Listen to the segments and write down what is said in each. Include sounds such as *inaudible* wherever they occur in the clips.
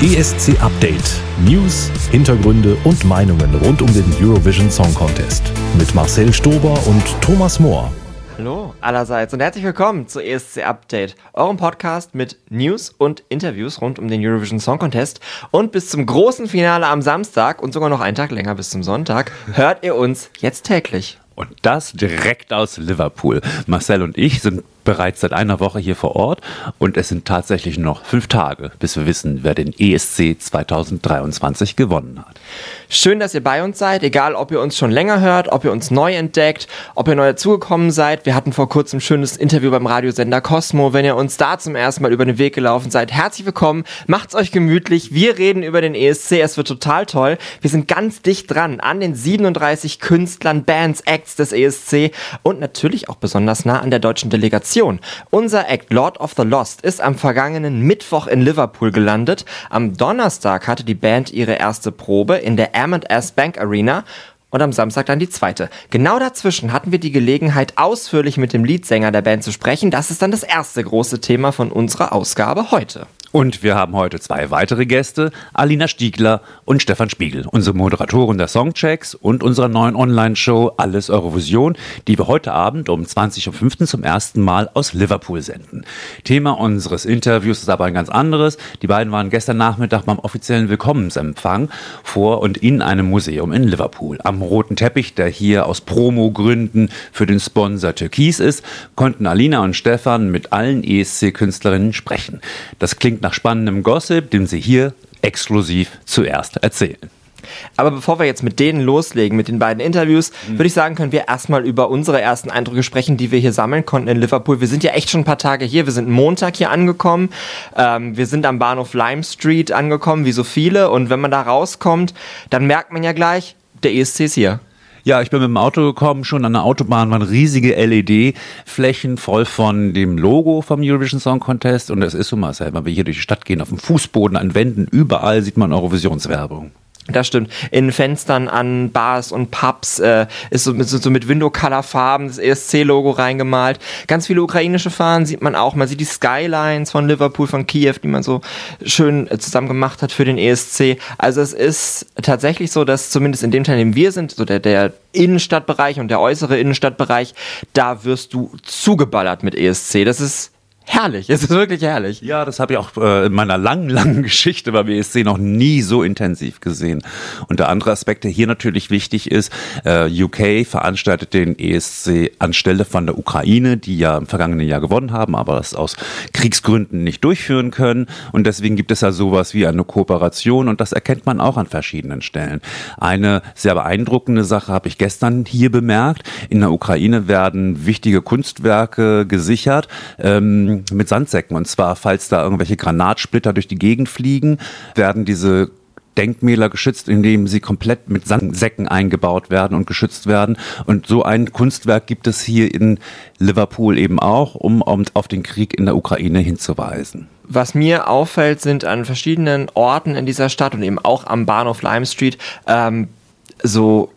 ESC Update. News, Hintergründe und Meinungen rund um den Eurovision Song Contest. Mit Marcel Stober und Thomas Mohr. Hallo allerseits und herzlich willkommen zu ESC Update, eurem Podcast mit News und Interviews rund um den Eurovision Song Contest. Und bis zum großen Finale am Samstag und sogar noch einen Tag länger bis zum Sonntag hört ihr uns jetzt täglich. Und das direkt aus Liverpool. Marcel und ich sind bereits seit einer Woche hier vor Ort und es sind tatsächlich noch fünf Tage, bis wir wissen, wer den ESC 2023 gewonnen hat. Schön, dass ihr bei uns seid, egal ob ihr uns schon länger hört, ob ihr uns neu entdeckt, ob ihr neu dazugekommen seid. Wir hatten vor kurzem ein schönes Interview beim Radiosender Cosmo. Wenn ihr uns da zum ersten Mal über den Weg gelaufen seid, herzlich willkommen, macht's euch gemütlich. Wir reden über den ESC, es wird total toll. Wir sind ganz dicht dran an den 37 Künstlern, Bands, Acts des ESC und natürlich auch besonders nah an der deutschen Delegation. Information. Unser Act Lord of the Lost ist am vergangenen Mittwoch in Liverpool gelandet. Am Donnerstag hatte die Band ihre erste Probe in der M&S Bank Arena und am Samstag dann die zweite. Genau dazwischen hatten wir die Gelegenheit, ausführlich mit dem Leadsänger der Band zu sprechen. Das ist dann das erste große Thema von unserer Ausgabe heute. Und wir haben heute zwei weitere Gäste, Alina Stiegler und Stefan Spiegel, unsere Moderatoren der Songchecks und unserer neuen Online-Show Alles Eurovision, die wir heute Abend um 20.15 Uhr zum ersten Mal aus Liverpool senden. Thema unseres Interviews ist aber ein ganz anderes. Die beiden waren gestern Nachmittag beim offiziellen Willkommensempfang vor und in einem Museum in Liverpool. Am roten Teppich, der hier aus Promo-Gründen für den Sponsor Türkis ist, konnten Alina und Stefan mit allen ESC-Künstlerinnen sprechen. Das klingt klingt nach spannendem Gossip, den Sie hier exklusiv zuerst erzählen. Aber bevor wir jetzt mit denen loslegen, mit den beiden Interviews, mhm. würde ich sagen, können wir erstmal über unsere ersten Eindrücke sprechen, die wir hier sammeln konnten in Liverpool. Wir sind ja echt schon ein paar Tage hier. Wir sind Montag hier angekommen. Ähm, wir sind am Bahnhof Lime Street angekommen, wie so viele. Und wenn man da rauskommt, dann merkt man ja gleich, der ESC ist hier. Ja, ich bin mit dem Auto gekommen, schon an der Autobahn waren riesige LED-Flächen voll von dem Logo vom Eurovision Song Contest und es ist so mal, wenn wir hier durch die Stadt gehen, auf dem Fußboden, an Wänden, überall sieht man Eurovisionswerbung. Das stimmt. In Fenstern an Bars und Pubs äh, ist so mit, so mit Window-Color-Farben das ESC-Logo reingemalt. Ganz viele ukrainische Fahnen sieht man auch. Man sieht die Skylines von Liverpool, von Kiew, die man so schön äh, zusammen gemacht hat für den ESC. Also es ist tatsächlich so, dass zumindest in dem Teil, in dem wir sind, so der, der Innenstadtbereich und der äußere Innenstadtbereich, da wirst du zugeballert mit ESC. Das ist herrlich. Es ist wirklich herrlich. Ja, das habe ich auch äh, in meiner langen, langen *laughs* Geschichte beim ESC noch nie so intensiv gesehen. Und der andere Aspekt, der hier natürlich wichtig ist, äh, UK veranstaltet den ESC anstelle von der Ukraine, die ja im vergangenen Jahr gewonnen haben, aber das aus Kriegsgründen nicht durchführen können. Und deswegen gibt es ja sowas wie eine Kooperation und das erkennt man auch an verschiedenen Stellen. Eine sehr beeindruckende Sache habe ich gestern hier bemerkt. In der Ukraine werden wichtige Kunstwerke gesichert. Ähm, mit Sandsäcken. Und zwar, falls da irgendwelche Granatsplitter durch die Gegend fliegen, werden diese Denkmäler geschützt, indem sie komplett mit Sandsäcken eingebaut werden und geschützt werden. Und so ein Kunstwerk gibt es hier in Liverpool eben auch, um, um auf den Krieg in der Ukraine hinzuweisen. Was mir auffällt, sind an verschiedenen Orten in dieser Stadt und eben auch am Bahnhof Lime Street ähm, so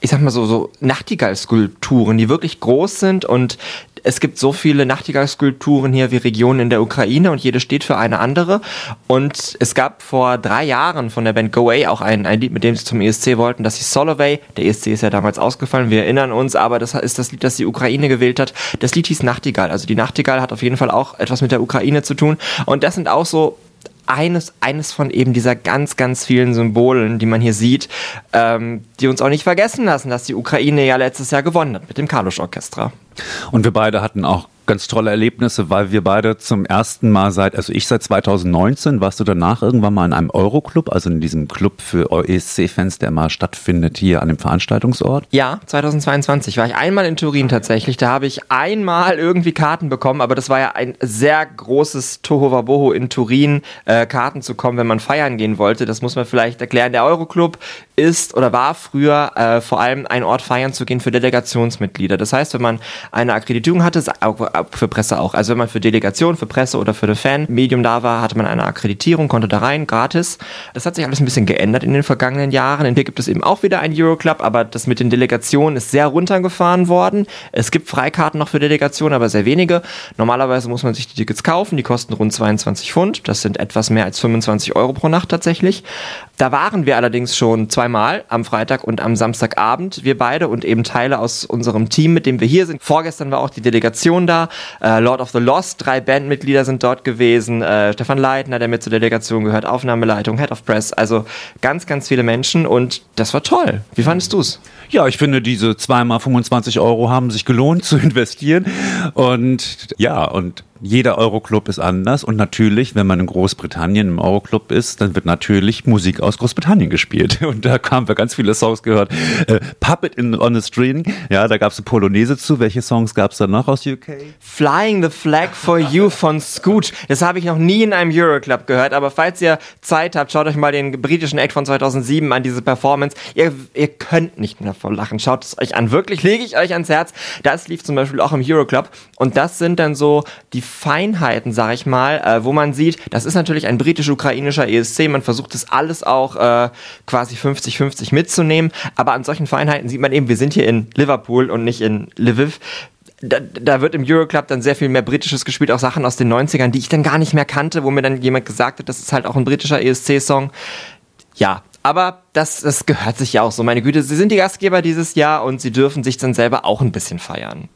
ich sag mal so, so Nachtigall-Skulpturen, die wirklich groß sind und es gibt so viele Nachtigall-Skulpturen hier wie Regionen in der Ukraine und jede steht für eine andere. Und es gab vor drei Jahren von der Band Go Away auch ein, ein Lied, mit dem sie zum ESC wollten, das hieß Soloway. Der ESC ist ja damals ausgefallen, wir erinnern uns, aber das ist das Lied, das die Ukraine gewählt hat. Das Lied hieß Nachtigall. Also die Nachtigall hat auf jeden Fall auch etwas mit der Ukraine zu tun. Und das sind auch so eines, eines von eben dieser ganz, ganz vielen Symbolen, die man hier sieht, ähm, die uns auch nicht vergessen lassen, dass die Ukraine ja letztes Jahr gewonnen hat mit dem Kalusch-Orchester. Und wir beide hatten auch ganz tolle Erlebnisse, weil wir beide zum ersten Mal seit, also ich seit 2019, warst du danach irgendwann mal in einem Euroclub, also in diesem Club für ESC-Fans, der mal stattfindet hier an dem Veranstaltungsort? Ja, 2022 war ich einmal in Turin tatsächlich. Da habe ich einmal irgendwie Karten bekommen, aber das war ja ein sehr großes Tohuwabohu in Turin, äh, Karten zu kommen, wenn man feiern gehen wollte. Das muss man vielleicht erklären. Der Euroclub ist oder war früher äh, vor allem ein Ort feiern zu gehen für Delegationsmitglieder. Das heißt, wenn man eine Akkreditierung hatte, für Presse auch. Also wenn man für Delegation, für Presse oder für ein Fan-Medium da war, hatte man eine Akkreditierung, konnte da rein, gratis. Das hat sich alles ein bisschen geändert in den vergangenen Jahren. Hier gibt es eben auch wieder einen Euroclub, aber das mit den Delegationen ist sehr runtergefahren worden. Es gibt Freikarten noch für Delegationen, aber sehr wenige. Normalerweise muss man sich die Tickets kaufen, die kosten rund 22 Pfund. Das sind etwas mehr als 25 Euro pro Nacht tatsächlich. Da waren wir allerdings schon zweimal am Freitag und am Samstagabend, wir beide und eben Teile aus unserem Team, mit dem wir hier sind. Vorgestern war auch die Delegation da. Äh, Lord of the Lost, drei Bandmitglieder sind dort gewesen. Äh, Stefan Leitner, der mit zur Delegation gehört, Aufnahmeleitung, Head of Press. Also ganz, ganz viele Menschen und das war toll. Wie fandest du es? Ja, ich finde, diese zweimal 25 Euro haben sich gelohnt zu *laughs* investieren. Und ja, und jeder Euroclub ist anders und natürlich, wenn man in Großbritannien im Euroclub ist, dann wird natürlich Musik aus Großbritannien gespielt. *laughs* Und da haben wir ganz viele Songs gehört. Äh, Puppet in, on a String, ja, da gab es eine Polonaise zu. Welche Songs gab es da noch aus UK? Flying the Flag for You von Scooch. Das habe ich noch nie in einem Euroclub gehört, aber falls ihr Zeit habt, schaut euch mal den britischen Act von 2007 an, diese Performance. Ihr, ihr könnt nicht mehr vor Lachen. Schaut es euch an. Wirklich, lege ich euch ans Herz. Das lief zum Beispiel auch im Euroclub. Und das sind dann so die Feinheiten, sag ich mal, äh, wo man sieht, das ist natürlich ein britisch-ukrainischer ESC, man versucht das alles auch äh, quasi 50-50 mitzunehmen, aber an solchen Feinheiten sieht man eben, wir sind hier in Liverpool und nicht in Lviv. Da, da, wird im Euroclub dann sehr viel mehr Britisches gespielt, auch Sachen aus den 90ern, die ich dann gar nicht mehr kannte, wo mir dann jemand gesagt hat, das ist halt auch ein britischer ESC-Song. Ja, aber das, das gehört sich ja auch so. Meine Güte, sie sind die Gastgeber dieses Jahr und sie dürfen sich dann selber auch ein bisschen feiern.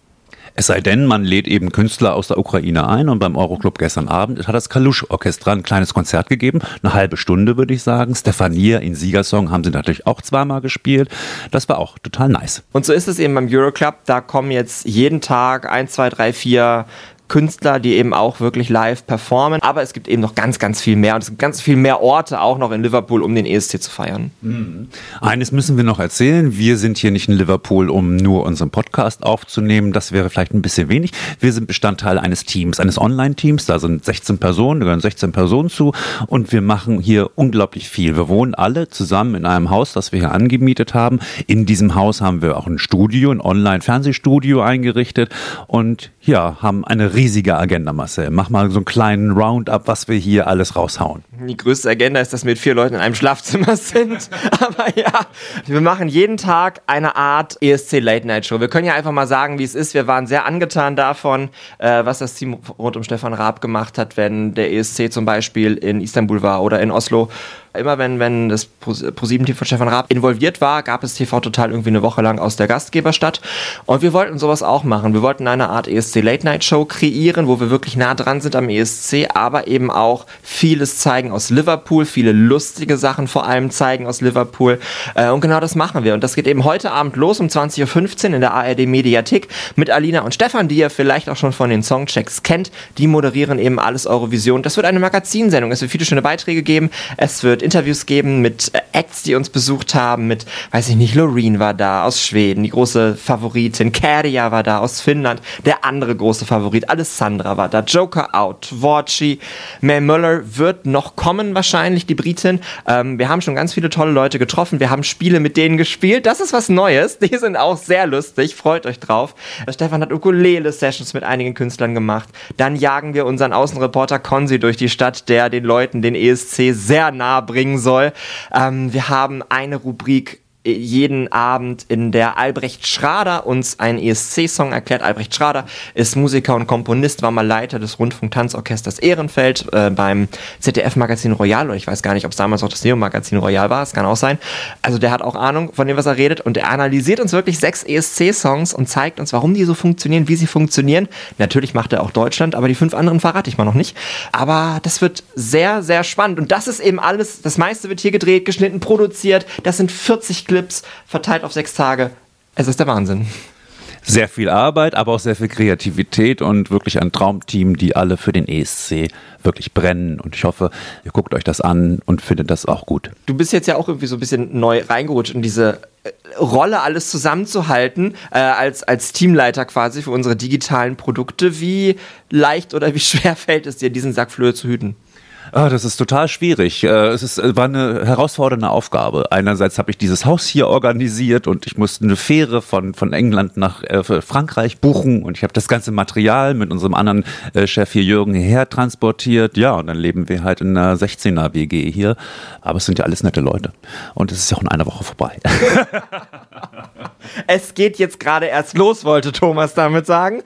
Es sei denn, man lädt eben Künstler aus der Ukraine ein und beim Euroclub gestern Abend hat das Kalusch-Orchester ein kleines Konzert gegeben, eine halbe Stunde würde ich sagen. Stefania in Siegersong haben sie natürlich auch zweimal gespielt. Das war auch total nice. Und so ist es eben beim Euroclub, da kommen jetzt jeden Tag ein, zwei, drei, vier Künstler, die eben auch wirklich live performen. Aber es gibt eben noch ganz, ganz viel mehr. Und es gibt ganz viel mehr Orte auch noch in Liverpool, um den ESC zu feiern. Mhm. Eines müssen wir noch erzählen. Wir sind hier nicht in Liverpool, um nur unseren Podcast aufzunehmen. Das wäre vielleicht ein bisschen wenig. Wir sind Bestandteil eines Teams, eines Online-Teams. Da sind 16 Personen, da gehören 16 Personen zu. Und wir machen hier unglaublich viel. Wir wohnen alle zusammen in einem Haus, das wir hier angemietet haben. In diesem Haus haben wir auch ein Studio, ein Online-Fernsehstudio eingerichtet. Und ja, haben eine riesige Agenda, Marcel. Mach mal so einen kleinen Roundup, was wir hier alles raushauen. Die größte Agenda ist, dass wir mit vier Leuten in einem Schlafzimmer *laughs* sind. Aber ja, wir machen jeden Tag eine Art ESC Late Night Show. Wir können ja einfach mal sagen, wie es ist. Wir waren sehr angetan davon, äh, was das Team rund um Stefan Raab gemacht hat, wenn der ESC zum Beispiel in Istanbul war oder in Oslo immer wenn, wenn das ProSieben-Team von Stefan Raab involviert war, gab es TV Total irgendwie eine Woche lang aus der Gastgeberstadt. Und wir wollten sowas auch machen. Wir wollten eine Art ESC Late Night Show kreieren, wo wir wirklich nah dran sind am ESC, aber eben auch vieles zeigen aus Liverpool, viele lustige Sachen vor allem zeigen aus Liverpool. Äh, und genau das machen wir. Und das geht eben heute Abend los um 20.15 Uhr in der ARD Mediathek mit Alina und Stefan, die ihr vielleicht auch schon von den Songchecks kennt. Die moderieren eben alles Eurovision. Das wird eine Magazinsendung. Es wird viele schöne Beiträge geben. Es wird Interviews geben mit äh, Acts, die uns besucht haben, mit, weiß ich nicht, Loreen war da aus Schweden, die große Favoritin, Kerja war da aus Finnland, der andere große Favorit, Alessandra war da, Joker out, Vorci, May Muller wird noch kommen wahrscheinlich, die Britin. Ähm, wir haben schon ganz viele tolle Leute getroffen, wir haben Spiele mit denen gespielt, das ist was Neues, *laughs* die sind auch sehr lustig, freut euch drauf. Stefan hat Ukulele-Sessions mit einigen Künstlern gemacht, dann jagen wir unseren Außenreporter Konzi durch die Stadt, der den Leuten den ESC sehr nah bringt bringen soll. Ähm, wir haben eine Rubrik jeden Abend in der Albrecht Schrader uns einen ESC-Song erklärt. Albrecht Schrader ist Musiker und Komponist, war mal Leiter des Rundfunk-Tanzorchesters Ehrenfeld äh, beim ZDF-Magazin Royal oder ich weiß gar nicht, ob es damals auch das Neo-Magazin Royal war, es kann auch sein. Also der hat auch Ahnung von dem, was er redet und er analysiert uns wirklich sechs ESC-Songs und zeigt uns, warum die so funktionieren, wie sie funktionieren. Natürlich macht er auch Deutschland, aber die fünf anderen verrate ich mal noch nicht. Aber das wird sehr, sehr spannend und das ist eben alles, das meiste wird hier gedreht, geschnitten, produziert. Das sind 40 Clips verteilt auf sechs Tage. Es ist der Wahnsinn. Sehr viel Arbeit, aber auch sehr viel Kreativität und wirklich ein Traumteam, die alle für den ESC wirklich brennen. Und ich hoffe, ihr guckt euch das an und findet das auch gut. Du bist jetzt ja auch irgendwie so ein bisschen neu reingerutscht in diese äh, Rolle, alles zusammenzuhalten, äh, als, als Teamleiter quasi für unsere digitalen Produkte. Wie leicht oder wie *laughs* schwer fällt es dir, diesen Sack Flöhe zu hüten? Ah, das ist total schwierig. Äh, es ist, war eine herausfordernde Aufgabe. Einerseits habe ich dieses Haus hier organisiert und ich musste eine Fähre von, von England nach äh, Frankreich buchen und ich habe das ganze Material mit unserem anderen äh, Chef hier Jürgen hierher transportiert. Ja, und dann leben wir halt in einer 16er WG hier. Aber es sind ja alles nette Leute. Und es ist ja auch in einer Woche vorbei. *laughs* es geht jetzt gerade erst los, wollte Thomas damit sagen.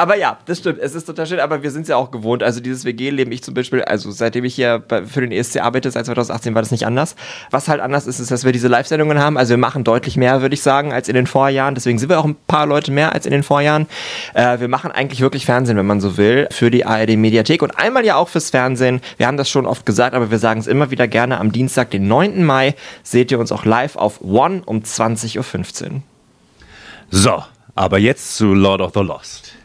Aber ja, das stimmt. Es ist total schön, aber wir sind es ja auch gewohnt. Also dieses WG-Leben, ich zum Beispiel, also seitdem ich hier für den ESC arbeite, seit 2018 war das nicht anders. Was halt anders ist, ist, dass wir diese Live-Sendungen haben. Also wir machen deutlich mehr, würde ich sagen, als in den Vorjahren. Deswegen sind wir auch ein paar Leute mehr als in den Vorjahren. Äh, wir machen eigentlich wirklich Fernsehen, wenn man so will, für die ARD-Mediathek und einmal ja auch fürs Fernsehen. Wir haben das schon oft gesagt, aber wir sagen es immer wieder gerne. Am Dienstag, den 9. Mai, seht ihr uns auch live auf One um 20.15 Uhr. So, aber jetzt zu Lord of the Lost.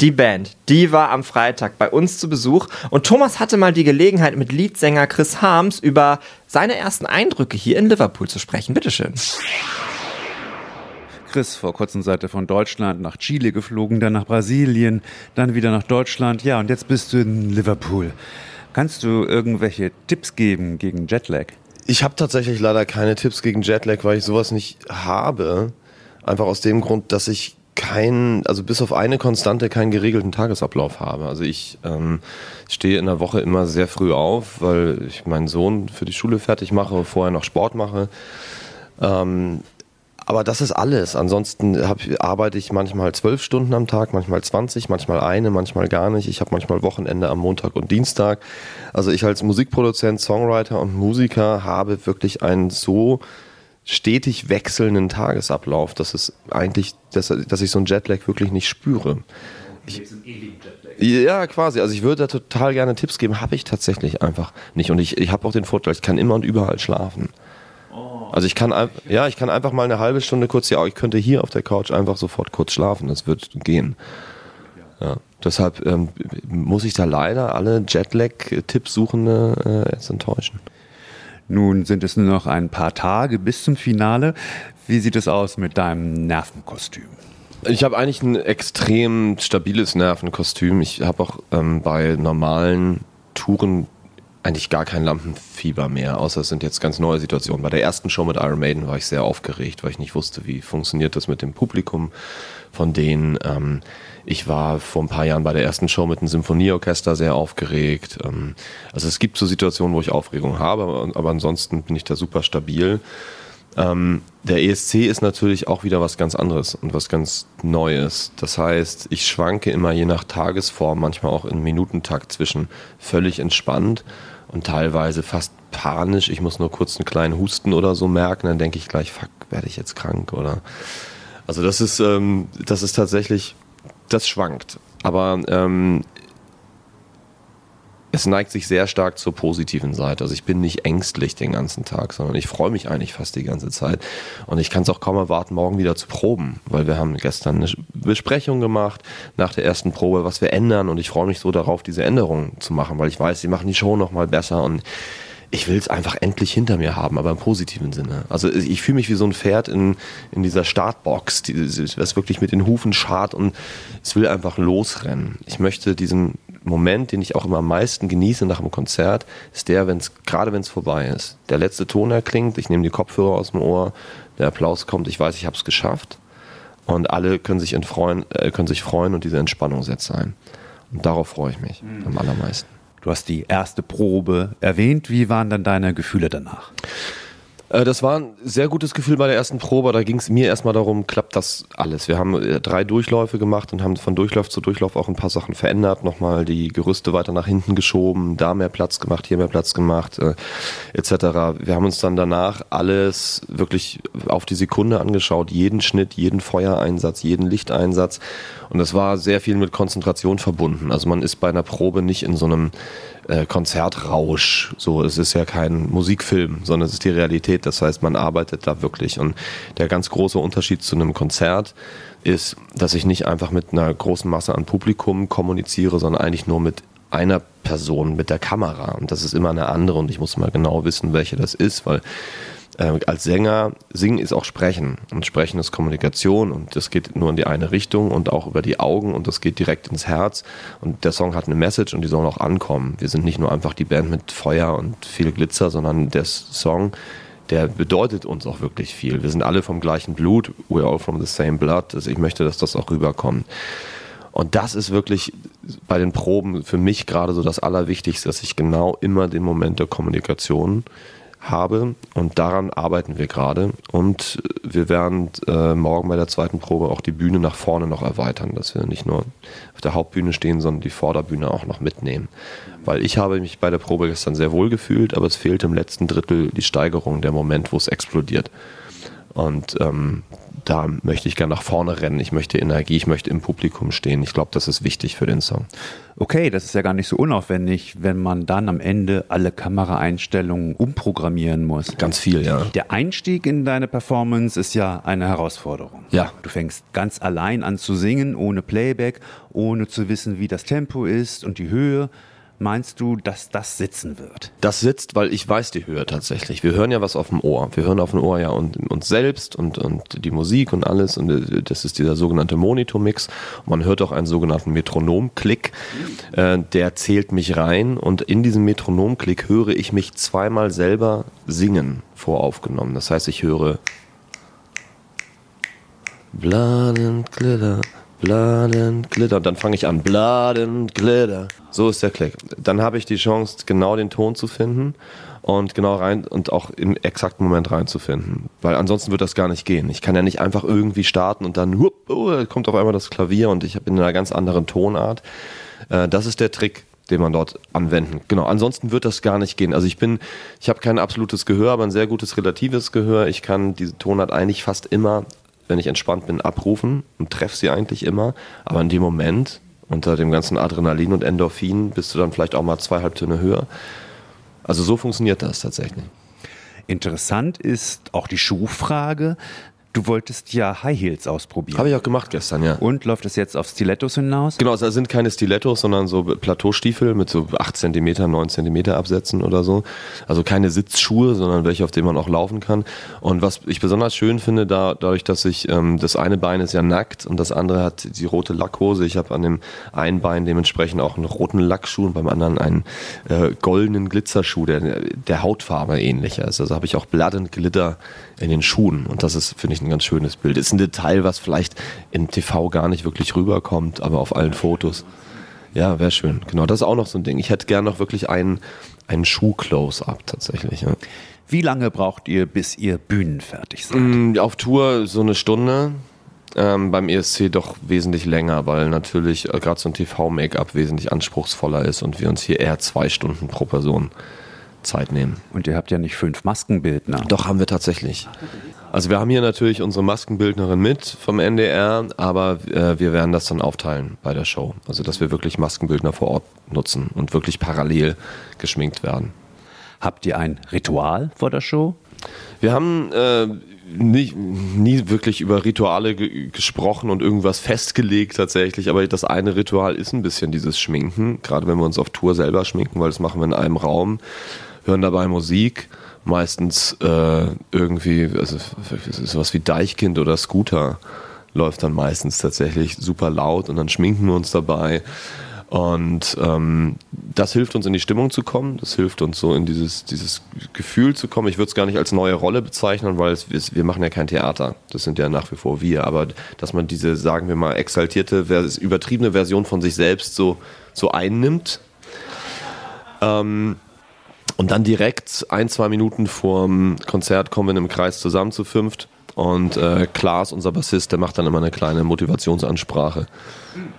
Die Band, die war am Freitag bei uns zu Besuch und Thomas hatte mal die Gelegenheit, mit Leadsänger Chris Harms über seine ersten Eindrücke hier in Liverpool zu sprechen. Bitteschön. Chris, vor kurzem seid ihr von Deutschland nach Chile geflogen, dann nach Brasilien, dann wieder nach Deutschland. Ja, und jetzt bist du in Liverpool. Kannst du irgendwelche Tipps geben gegen Jetlag? Ich habe tatsächlich leider keine Tipps gegen Jetlag, weil ich sowas nicht habe. Einfach aus dem Grund, dass ich keinen, also bis auf eine Konstante keinen geregelten Tagesablauf habe. Also ich ähm, stehe in der Woche immer sehr früh auf, weil ich meinen Sohn für die Schule fertig mache, vorher noch Sport mache. Ähm, aber das ist alles. Ansonsten hab, arbeite ich manchmal zwölf Stunden am Tag, manchmal 20, manchmal eine, manchmal gar nicht. Ich habe manchmal Wochenende am Montag und Dienstag. Also ich als Musikproduzent, Songwriter und Musiker habe wirklich ein so stetig wechselnden Tagesablauf, dass es eigentlich, dass, dass ich so einen Jetlag wirklich nicht spüre. Ich, ja, quasi. Also ich würde da total gerne Tipps geben, habe ich tatsächlich einfach nicht. Und ich, ich habe auch den Vorteil, ich kann immer und überall schlafen. Oh. Also ich kann ja, ich kann einfach mal eine halbe Stunde kurz ja, ich könnte hier auf der Couch einfach sofort kurz schlafen, das wird gehen. Ja, deshalb ähm, muss ich da leider alle Jetlag-Tippsuchende äh, jetzt enttäuschen. Nun sind es nur noch ein paar Tage bis zum Finale. Wie sieht es aus mit deinem Nervenkostüm? Ich habe eigentlich ein extrem stabiles Nervenkostüm. Ich habe auch ähm, bei normalen Touren eigentlich gar kein Lampenfieber mehr, außer es sind jetzt ganz neue Situationen. Bei der ersten Show mit Iron Maiden war ich sehr aufgeregt, weil ich nicht wusste, wie funktioniert das mit dem Publikum von denen. Ähm, ich war vor ein paar Jahren bei der ersten Show mit einem Symphonieorchester sehr aufgeregt. Ähm, also es gibt so Situationen, wo ich Aufregung habe, aber ansonsten bin ich da super stabil. Ähm, der ESC ist natürlich auch wieder was ganz anderes und was ganz Neues. Das heißt, ich schwanke immer je nach Tagesform, manchmal auch in Minutentakt zwischen völlig entspannt und teilweise fast panisch. Ich muss nur kurz einen kleinen Husten oder so merken, dann denke ich gleich, fuck, werde ich jetzt krank oder. Also das ist, ähm, das ist tatsächlich das schwankt. Aber ähm, es neigt sich sehr stark zur positiven Seite. Also ich bin nicht ängstlich den ganzen Tag, sondern ich freue mich eigentlich fast die ganze Zeit. Und ich kann es auch kaum erwarten, morgen wieder zu proben, weil wir haben gestern eine Besprechung gemacht nach der ersten Probe, was wir ändern. Und ich freue mich so darauf, diese Änderungen zu machen, weil ich weiß, sie machen die Show nochmal besser und ich will es einfach endlich hinter mir haben, aber im positiven Sinne. Also ich fühle mich wie so ein Pferd in, in dieser Startbox, die, das wirklich mit den Hufen schart und es will einfach losrennen. Ich möchte diesen Moment, den ich auch immer am meisten genieße nach einem Konzert, ist der, wenn es gerade wenn es vorbei ist. Der letzte Ton erklingt, ich nehme die Kopfhörer aus dem Ohr, der Applaus kommt, ich weiß, ich habe es geschafft und alle können sich, freuen, äh, können sich freuen und diese Entspannung setzt ein. Und darauf freue ich mich mhm. am allermeisten. Du hast die erste Probe erwähnt. Wie waren dann deine Gefühle danach? Äh, das war ein sehr gutes Gefühl bei der ersten Probe. Da ging es mir erstmal darum, klappt das alles. Wir haben äh, drei Durchläufe gemacht und haben von Durchlauf zu Durchlauf auch ein paar Sachen verändert. Nochmal die Gerüste weiter nach hinten geschoben, da mehr Platz gemacht, hier mehr Platz gemacht, äh, etc. Wir haben uns dann danach alles wirklich auf die Sekunde angeschaut. Jeden Schnitt, jeden Feuereinsatz, jeden Lichteinsatz. Und das war sehr viel mit Konzentration verbunden. Also man ist bei einer Probe nicht in so einem äh, Konzertrausch. So, es ist ja kein Musikfilm, sondern es ist die Realität. Das heißt, man arbeitet da wirklich. Und der ganz große Unterschied zu einem Konzert ist, dass ich nicht einfach mit einer großen Masse an Publikum kommuniziere, sondern eigentlich nur mit einer Person mit der Kamera. Und das ist immer eine andere und ich muss mal genau wissen, welche das ist, weil äh, als Sänger, singen ist auch sprechen. Und sprechen ist Kommunikation und das geht nur in die eine Richtung und auch über die Augen und das geht direkt ins Herz. Und der Song hat eine Message und die soll auch ankommen. Wir sind nicht nur einfach die Band mit Feuer und viel Glitzer, sondern der Song, der bedeutet uns auch wirklich viel. Wir sind alle vom gleichen Blut, we're all from the same blood. Also ich möchte, dass das auch rüberkommt. Und das ist wirklich bei den Proben für mich gerade so das Allerwichtigste, dass ich genau immer den Moment der Kommunikation habe und daran arbeiten wir gerade und wir werden äh, morgen bei der zweiten Probe auch die Bühne nach vorne noch erweitern, dass wir nicht nur auf der Hauptbühne stehen, sondern die Vorderbühne auch noch mitnehmen. Weil ich habe mich bei der Probe gestern sehr wohl gefühlt, aber es fehlt im letzten Drittel die Steigerung, der Moment, wo es explodiert. Und ähm, da möchte ich gerne nach vorne rennen. Ich möchte Energie, ich möchte im Publikum stehen. Ich glaube, das ist wichtig für den Song. Okay, das ist ja gar nicht so unaufwendig, wenn man dann am Ende alle Kameraeinstellungen umprogrammieren muss. Ganz viel, ja. Der Einstieg in deine Performance ist ja eine Herausforderung. Ja. Du fängst ganz allein an zu singen, ohne Playback, ohne zu wissen, wie das Tempo ist und die Höhe. Meinst du, dass das sitzen wird? Das sitzt, weil ich weiß die Höhe tatsächlich. Wir hören ja was auf dem Ohr. Wir hören auf dem Ohr ja und, uns selbst und, und die Musik und alles. Und äh, das ist dieser sogenannte Monitor-Mix. Man hört auch einen sogenannten Metronom-Klick. Äh, der zählt mich rein. Und in diesem Metronom-Klick höre ich mich zweimal selber singen voraufgenommen. Das heißt, ich höre Blood and Glitter. Blood and Glitter. Und dann fange ich an. Blood and Glitter. So ist der Klick. Dann habe ich die Chance, genau den Ton zu finden und genau rein und auch im exakten Moment reinzufinden. Weil ansonsten wird das gar nicht gehen. Ich kann ja nicht einfach irgendwie starten und dann hup, oh, kommt auf einmal das Klavier und ich bin in einer ganz anderen Tonart. Äh, das ist der Trick den man dort anwenden. Genau. Ansonsten wird das gar nicht gehen. Also ich bin, ich habe kein absolutes Gehör, aber ein sehr gutes relatives Gehör. Ich kann diese Tonart eigentlich fast immer wenn ich entspannt bin, abrufen und treffe sie eigentlich immer. Aber in dem Moment, unter dem ganzen Adrenalin und Endorphin, bist du dann vielleicht auch mal zwei Halbtöne höher. Also so funktioniert das tatsächlich. Interessant ist auch die Schuhfrage. Du wolltest ja High Heels ausprobieren. Habe ich auch gemacht gestern, ja. Und läuft das jetzt auf Stilettos hinaus? Genau, es sind keine Stilettos, sondern so Plateaustiefel mit so 8 cm, 9 cm Absätzen oder so. Also keine Sitzschuhe, sondern welche, auf denen man auch laufen kann. Und was ich besonders schön finde, da, dadurch, dass ich, ähm, das eine Bein ist ja nackt und das andere hat die rote Lackhose. Ich habe an dem einen Bein dementsprechend auch einen roten Lackschuh und beim anderen einen äh, goldenen Glitzerschuh, der der Hautfarbe ähnlicher ist. Also habe ich auch Blood and Glitter in den Schuhen. Und das ist, finde ich, ein ganz schönes Bild. Ist ein Detail, was vielleicht im TV gar nicht wirklich rüberkommt, aber auf allen Fotos. Ja, wäre schön. Genau, das ist auch noch so ein Ding. Ich hätte gern noch wirklich einen, einen Schuh-Close-Up tatsächlich. Ja. Wie lange braucht ihr, bis ihr bühnenfertig seid? Mm, auf Tour so eine Stunde. Ähm, beim ESC doch wesentlich länger, weil natürlich äh, gerade so ein TV-Make-up wesentlich anspruchsvoller ist und wir uns hier eher zwei Stunden pro Person Zeit nehmen. Und ihr habt ja nicht fünf Maskenbildner. Doch, haben wir tatsächlich. Also wir haben hier natürlich unsere Maskenbildnerin mit vom NDR, aber äh, wir werden das dann aufteilen bei der Show. Also dass wir wirklich Maskenbildner vor Ort nutzen und wirklich parallel geschminkt werden. Habt ihr ein Ritual vor der Show? Wir haben äh, nie, nie wirklich über Rituale ge gesprochen und irgendwas festgelegt tatsächlich, aber das eine Ritual ist ein bisschen dieses Schminken, gerade wenn wir uns auf Tour selber schminken, weil das machen wir in einem Raum hören dabei Musik, meistens äh, irgendwie, also sowas wie Deichkind oder Scooter läuft dann meistens tatsächlich super laut und dann schminken wir uns dabei. Und ähm, das hilft uns in die Stimmung zu kommen, das hilft uns so in dieses, dieses Gefühl zu kommen. Ich würde es gar nicht als neue Rolle bezeichnen, weil es, wir machen ja kein Theater. Das sind ja nach wie vor wir. Aber dass man diese, sagen wir mal, exaltierte, übertriebene Version von sich selbst so, so einnimmt. Ähm, und dann direkt ein, zwei Minuten vorm Konzert kommen wir im Kreis zusammen zu fünft. Und äh, Klaas, unser Bassist, der macht dann immer eine kleine Motivationsansprache.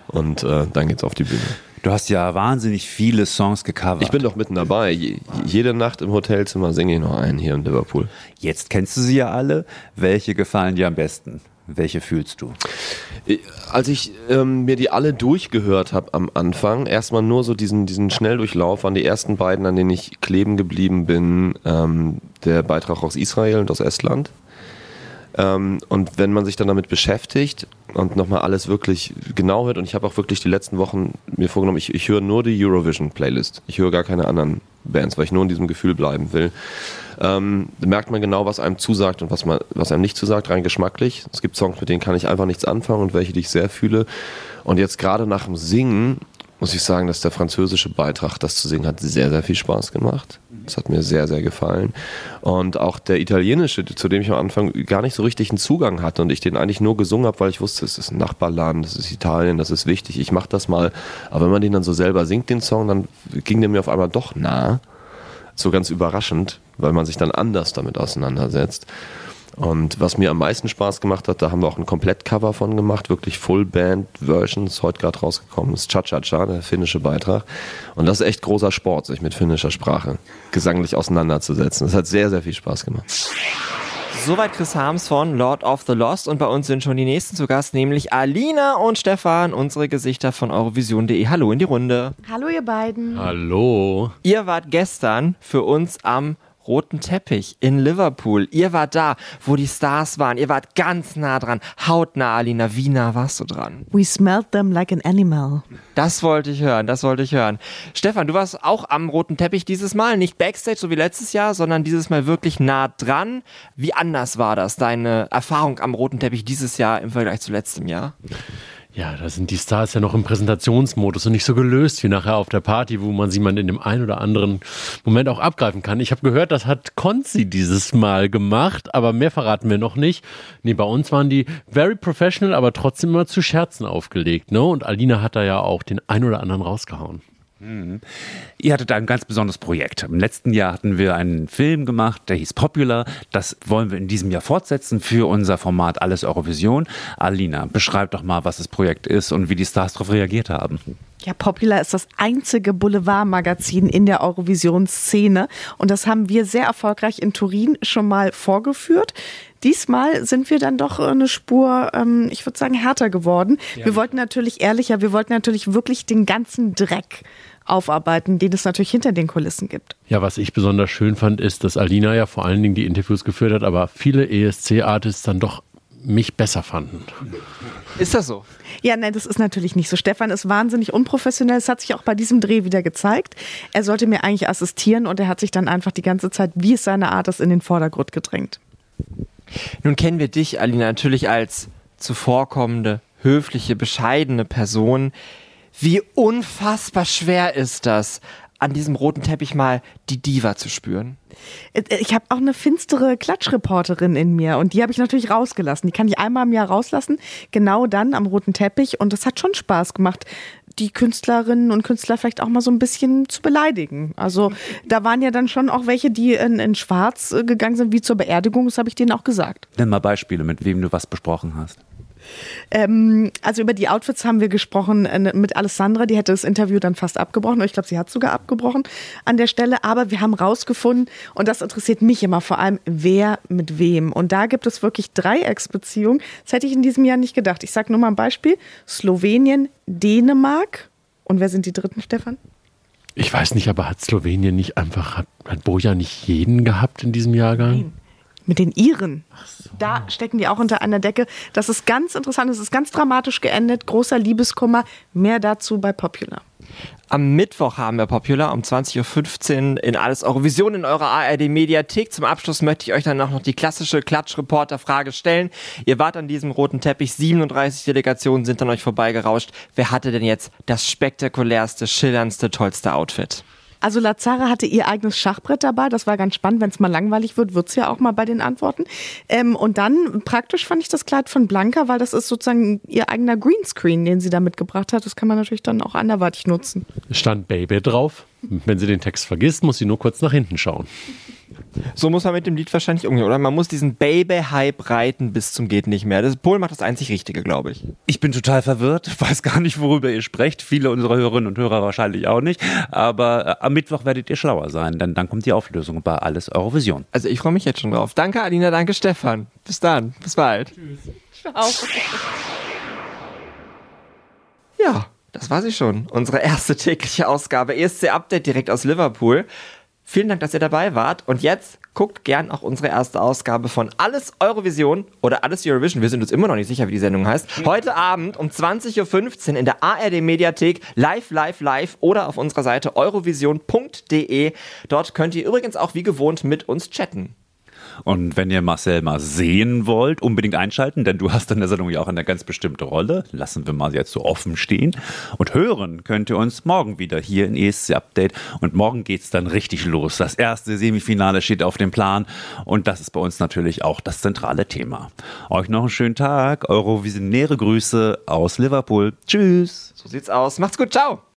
Und äh, dann geht's auf die Bühne. Du hast ja wahnsinnig viele Songs gecovert. Ich bin doch mitten dabei. jede Nacht im Hotelzimmer singe ich noch einen hier in Liverpool. Jetzt kennst du sie ja alle. Welche gefallen dir am besten? Welche fühlst du? Äh, als ich ähm, mir die alle durchgehört habe am Anfang, erstmal nur so diesen, diesen Schnelldurchlauf, waren die ersten beiden, an denen ich kleben geblieben bin, ähm, der Beitrag aus Israel und aus Estland. Ähm, und wenn man sich dann damit beschäftigt und nochmal alles wirklich genau hört, und ich habe auch wirklich die letzten Wochen mir vorgenommen, ich, ich höre nur die Eurovision-Playlist. Ich höre gar keine anderen Bands, weil ich nur in diesem Gefühl bleiben will. Ähm, merkt man genau, was einem zusagt und was, man, was einem nicht zusagt, rein geschmacklich. Es gibt Songs, mit denen kann ich einfach nichts anfangen und welche, die ich sehr fühle. Und jetzt gerade nach dem Singen muss ich sagen, dass der französische Beitrag, das zu singen, hat sehr, sehr viel Spaß gemacht. Das hat mir sehr, sehr gefallen. Und auch der italienische, zu dem ich am Anfang gar nicht so richtig einen Zugang hatte und ich den eigentlich nur gesungen habe, weil ich wusste, es ist ein Nachbarland, das ist Italien, das ist wichtig, ich mache das mal. Aber wenn man den dann so selber singt, den Song, dann ging der mir auf einmal doch nah. So ganz überraschend, weil man sich dann anders damit auseinandersetzt. Und was mir am meisten Spaß gemacht hat, da haben wir auch ein Komplettcover von gemacht, wirklich Full Band Versions, heute gerade rausgekommen, ist Cha-Cha-Cha, der finnische Beitrag. Und das ist echt großer Sport, sich mit finnischer Sprache gesanglich auseinanderzusetzen. Das hat sehr, sehr viel Spaß gemacht. Soweit Chris Harms von Lord of the Lost und bei uns sind schon die nächsten zu Gast, nämlich Alina und Stefan, unsere Gesichter von Eurovision.de. Hallo in die Runde. Hallo ihr beiden. Hallo. Ihr wart gestern für uns am roten Teppich in Liverpool. Ihr wart da, wo die Stars waren. Ihr wart ganz nah dran. Hautnah, Alina. Wie nah warst du dran? We smelled them like an animal. Das wollte ich hören, das wollte ich hören. Stefan, du warst auch am roten Teppich dieses Mal. Nicht Backstage, so wie letztes Jahr, sondern dieses Mal wirklich nah dran. Wie anders war das, deine Erfahrung am roten Teppich dieses Jahr im Vergleich zu letztem Jahr? Ja, da sind die Stars ja noch im Präsentationsmodus und nicht so gelöst wie nachher auf der Party, wo man sie mal in dem einen oder anderen Moment auch abgreifen kann. Ich habe gehört, das hat Konzi dieses Mal gemacht, aber mehr verraten wir noch nicht. Nee, bei uns waren die very professional, aber trotzdem immer zu Scherzen aufgelegt. Ne? Und Alina hat da ja auch den einen oder anderen rausgehauen. Mhm. Ihr hattet da ein ganz besonderes Projekt. Im letzten Jahr hatten wir einen Film gemacht, der hieß Popular. Das wollen wir in diesem Jahr fortsetzen für unser Format Alles Eurovision. Alina, beschreib doch mal, was das Projekt ist und wie die Stars darauf reagiert haben. Ja, Popular ist das einzige Boulevardmagazin in der Eurovision-Szene und das haben wir sehr erfolgreich in Turin schon mal vorgeführt. Diesmal sind wir dann doch eine Spur, ähm, ich würde sagen, härter geworden. Ja. Wir wollten natürlich ehrlicher, wir wollten natürlich wirklich den ganzen Dreck aufarbeiten, den es natürlich hinter den Kulissen gibt. Ja, was ich besonders schön fand, ist, dass Alina ja vor allen Dingen die Interviews geführt hat, aber viele ESC-Artists dann doch mich besser fanden. Ist das so? Ja, nein, das ist natürlich nicht so. Stefan ist wahnsinnig unprofessionell. Es hat sich auch bei diesem Dreh wieder gezeigt. Er sollte mir eigentlich assistieren und er hat sich dann einfach die ganze Zeit, wie es seine Art ist, in den Vordergrund gedrängt. Nun kennen wir dich, Alina, natürlich als zuvorkommende, höfliche, bescheidene Person. Wie unfassbar schwer ist das, an diesem roten Teppich mal die Diva zu spüren? Äh, ich habe auch eine finstere Klatschreporterin in mir und die habe ich natürlich rausgelassen. Die kann ich einmal im Jahr rauslassen, genau dann am roten Teppich und das hat schon Spaß gemacht, die Künstlerinnen und Künstler vielleicht auch mal so ein bisschen zu beleidigen. Also da waren ja dann schon auch welche, die in, in Schwarz äh, gegangen sind, wie zur Beerdigung, das habe ich denen auch gesagt. Nenn mal Beispiele, mit wem du was besprochen hast. Ähm, also über die Outfits haben wir gesprochen äh, mit Alessandra, die hätte das Interview dann fast abgebrochen. Ich glaube, sie hat sogar abgebrochen an der Stelle. Aber wir haben rausgefunden, und das interessiert mich immer vor allem, wer mit wem. Und da gibt es wirklich Dreiecksbeziehungen. Das hätte ich in diesem Jahr nicht gedacht. Ich sage nur mal ein Beispiel. Slowenien, Dänemark. Und wer sind die dritten, Stefan? Ich weiß nicht, aber hat Slowenien nicht einfach, hat, hat Boja nicht jeden gehabt in diesem Jahrgang? Nein mit den Iren. So. Da stecken die auch unter einer Decke. Das ist ganz interessant, es ist ganz dramatisch geendet, großer Liebeskummer. Mehr dazu bei Popular. Am Mittwoch haben wir Popular um 20.15 Uhr in Alles Eurovision in eurer ARD Mediathek. Zum Abschluss möchte ich euch dann noch die klassische Klatschreporter-Frage stellen. Ihr wart an diesem roten Teppich, 37 Delegationen sind an euch vorbeigerauscht. Wer hatte denn jetzt das spektakulärste, schillerndste, tollste Outfit? Also Lazara hatte ihr eigenes Schachbrett dabei. Das war ganz spannend. Wenn es mal langweilig wird, wird's ja auch mal bei den Antworten. Ähm, und dann praktisch fand ich das Kleid von Blanca, weil das ist sozusagen ihr eigener Greenscreen, den sie da mitgebracht hat. Das kann man natürlich dann auch anderweitig nutzen. Stand Baby drauf. Wenn sie den Text vergisst, muss sie nur kurz nach hinten schauen. So muss man mit dem Lied wahrscheinlich umgehen, oder? Man muss diesen Baby-Hype reiten bis zum geht nicht mehr. Das Pol macht das einzig Richtige, glaube ich. Ich bin total verwirrt, *laughs* weiß gar nicht, worüber ihr sprecht. Viele unserer Hörerinnen und Hörer wahrscheinlich auch nicht. Aber äh, am Mittwoch werdet ihr schlauer sein, denn dann kommt die Auflösung bei Alles Eurovision. Also ich freue mich jetzt schon drauf. Danke, Alina, danke, Stefan. Bis dann. Bis bald. Tschüss. Ciao. Ja, das war sie schon. Unsere erste tägliche Ausgabe. ESC Update direkt aus Liverpool. Vielen Dank, dass ihr dabei wart. Und jetzt guckt gern auch unsere erste Ausgabe von Alles Eurovision oder Alles Eurovision. Wir sind uns immer noch nicht sicher, wie die Sendung heißt. Heute Abend um 20.15 Uhr in der ARD Mediathek live, live, live oder auf unserer Seite eurovision.de. Dort könnt ihr übrigens auch wie gewohnt mit uns chatten. Und wenn ihr Marcel mal sehen wollt, unbedingt einschalten, denn du hast in der Sendung ja auch eine ganz bestimmte Rolle. Lassen wir mal jetzt so offen stehen. Und hören könnt ihr uns morgen wieder hier in ESC Update. Und morgen geht's dann richtig los. Das erste Semifinale steht auf dem Plan. Und das ist bei uns natürlich auch das zentrale Thema. Euch noch einen schönen Tag. Eurovisionäre Grüße aus Liverpool. Tschüss. So sieht's aus. Macht's gut. Ciao.